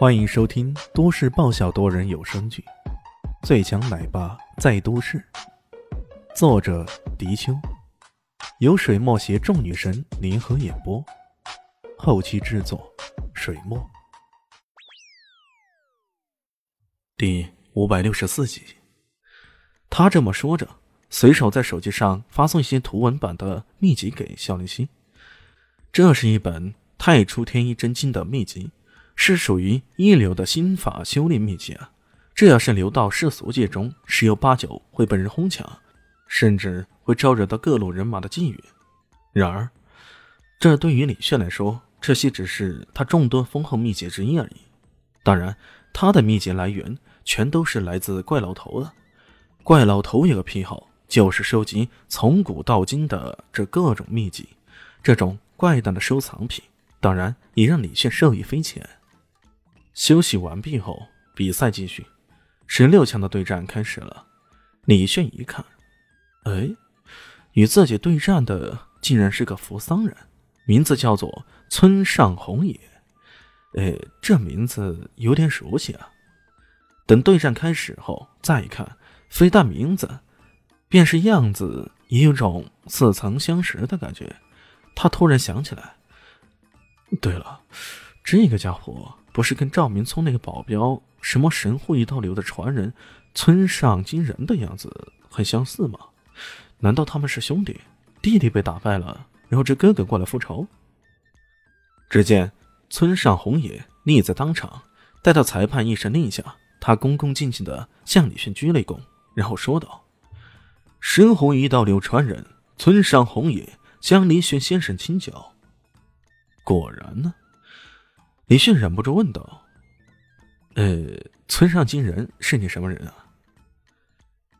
欢迎收听都市爆笑多人有声剧《最强奶爸在都市》，作者：迪秋，由水墨携众女神联合演播，后期制作：水墨。第五百六十四集，他这么说着，随手在手机上发送一些图文版的秘籍给肖林希。这是一本《太初天一真经》的秘籍。是属于一流的心法修炼秘籍啊！这要是流到世俗界中，十有八九会被人哄抢，甚至会招惹到各路人马的觊觎。然而，这对于李炫来说，这些只是他众多丰厚秘籍之一而已。当然，他的秘籍来源全都是来自怪老头的。怪老头有个癖好，就是收集从古到今的这各种秘籍。这种怪诞的收藏品，当然也让李炫受益匪浅。休息完毕后，比赛继续，十六强的对战开始了。李炫一看，哎，与自己对战的竟然是个扶桑人，名字叫做村上红野。哎，这名字有点熟悉啊。等对战开始后，再一看，非但名字，便是样子，也有种似曾相识的感觉。他突然想起来，对了，这个家伙。不是跟赵明聪那个保镖什么神户一刀流的传人村上金人的样子很相似吗？难道他们是兄弟？弟弟被打败了，然后这哥哥过来复仇？只见村上红野立在当场，待到裁判一声令下，他恭恭敬敬的向李迅鞠了一躬，然后说道：“神户一刀流传人村上红野向李炫先生请教。”果然呢。李迅忍不住问道：“呃，村上金人是你什么人啊？”“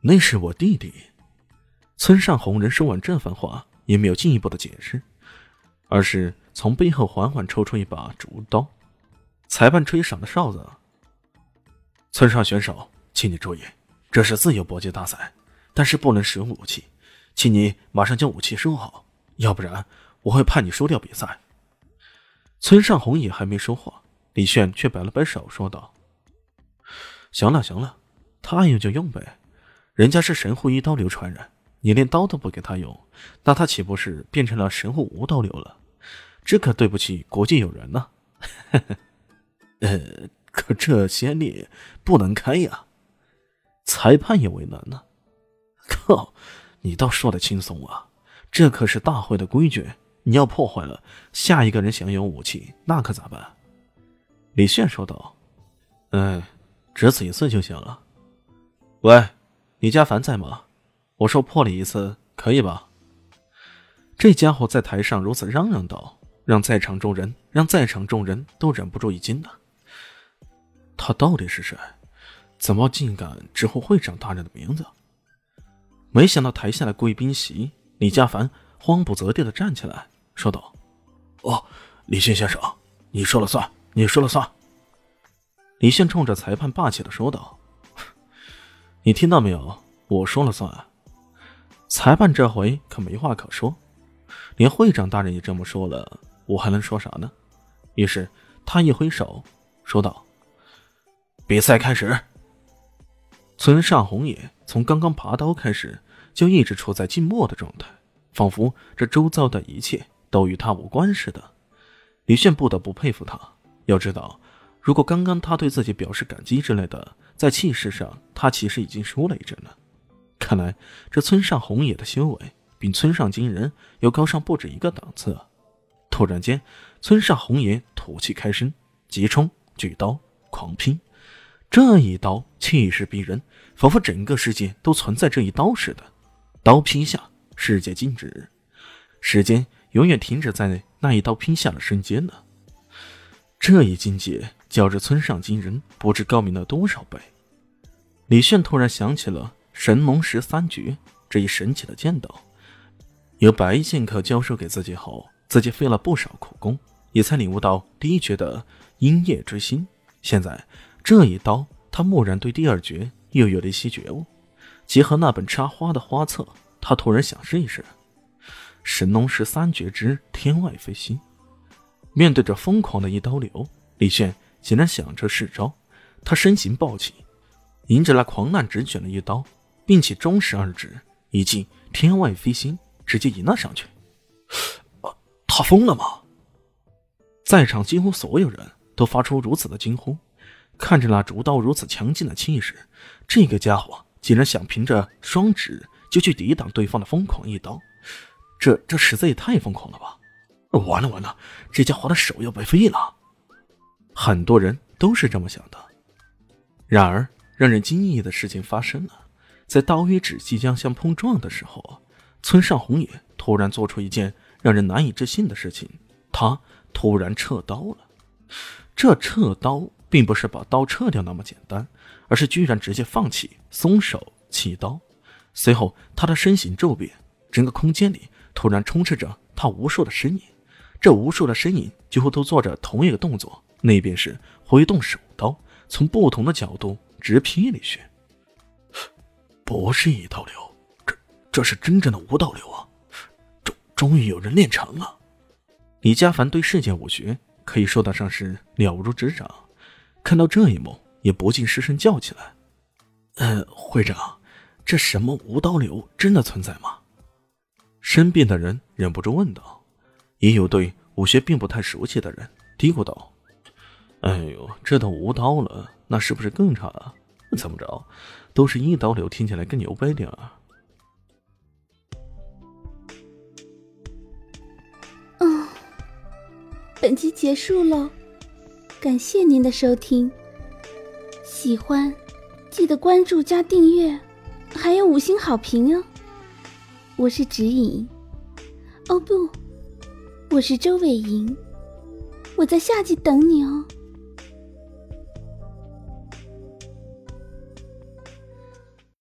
那是我弟弟。”村上红人说完这番话，也没有进一步的解释，而是从背后缓缓抽出一把竹刀。裁判吹响了哨子：“村上选手，请你注意，这是自由搏击大赛，但是不能使用武器，请你马上将武器收好，要不然我会判你输掉比赛。”村上红也还没说话，李炫却摆了摆手，说道：“行了行了，他爱用就用呗，人家是神户一刀流传人，你连刀都不给他用，那他岂不是变成了神户无刀流了？这可对不起国际友人呢。呃，可这先例不能开呀，裁判也为难呢。靠，你倒说的轻松啊，这可是大会的规矩。”你要破坏了，下一个人享有武器，那可咋办？李炫说道：“哎，只此一次就行了。喂，李家凡在吗？我说破了一次，可以吧？”这家伙在台上如此嚷嚷道，让在场众人让在场众人都忍不住一惊呐。他到底是谁？怎么竟敢直呼会长大人的名字？没想到台下的贵宾席，李家凡慌不择地的站起来。说道：“哦，李信先生，你说了算，你说了算。”李信冲着裁判霸气的说道：“你听到没有？我说了算。”裁判这回可没话可说，连会长大人也这么说了，我还能说啥呢？于是他一挥手，说道：“比赛开始。”村上红也从刚刚拔刀开始，就一直处在静默的状态，仿佛这周遭的一切。都与他无关似的，李炫不得不佩服他。要知道，如果刚刚他对自己表示感激之类的，在气势上他其实已经输了一阵了。看来这村上红野的修为比村上金人要高上不止一个档次。突然间，村上红野吐气开声，急冲举刀狂劈，这一刀气势逼人，仿佛整个世界都存在这一刀似的。刀劈下，世界静止，时间。永远停止在那一刀劈下的瞬间呢。这一境界较之村上金人不知高明了多少倍。李炫突然想起了神农十三绝这一神奇的剑道，由白衣剑客教授给自己后，自己费了不少苦功，也才领悟到第一绝的阴夜之心。现在这一刀，他蓦然对第二绝又有了一些觉悟。结合那本插花的花册，他突然想试一试。神农十三绝之天外飞仙，面对着疯狂的一刀流，李炫竟然想着试招，他身形暴起，迎着那狂澜直卷的一刀，并且中时二指一记天外飞星，直接迎了上去。啊，他疯了吗？在场几乎所有人都发出如此的惊呼，看着那竹刀如此强劲的气势，这个家伙竟然想凭着双指就去抵挡对方的疯狂一刀，这这实在也太疯狂了吧！完了完了，这家伙的手要白废了。很多人都是这么想的。然而，让人惊异的事情发生了，在刀与指即将相碰撞的时候，村上红野突然做出一件让人难以置信的事情，他。突然撤刀了，这撤刀并不是把刀撤掉那么简单，而是居然直接放弃、松手弃刀。随后，他的身形骤变，整个空间里突然充斥着他无数的身影。这无数的身影几乎都做着同一个动作，那便是挥动手刀，从不同的角度直劈李轩。不是一刀流，这这是真正的无刀流啊！终终于有人练成了。李家凡对世界武学可以说得上是了如指掌，看到这一幕，也不禁失声叫起来：“呃，会长，这什么无刀流真的存在吗？”身边的人忍不住问道。也有对武学并不太熟悉的人嘀咕道：“哎呦，这都无刀了，那是不是更差？怎么着，都是一刀流，听起来更牛掰点啊？”本集结束喽，感谢您的收听。喜欢记得关注加订阅，还有五星好评哦。我是指引，哦不，我是周伟莹，我在下集等你哦。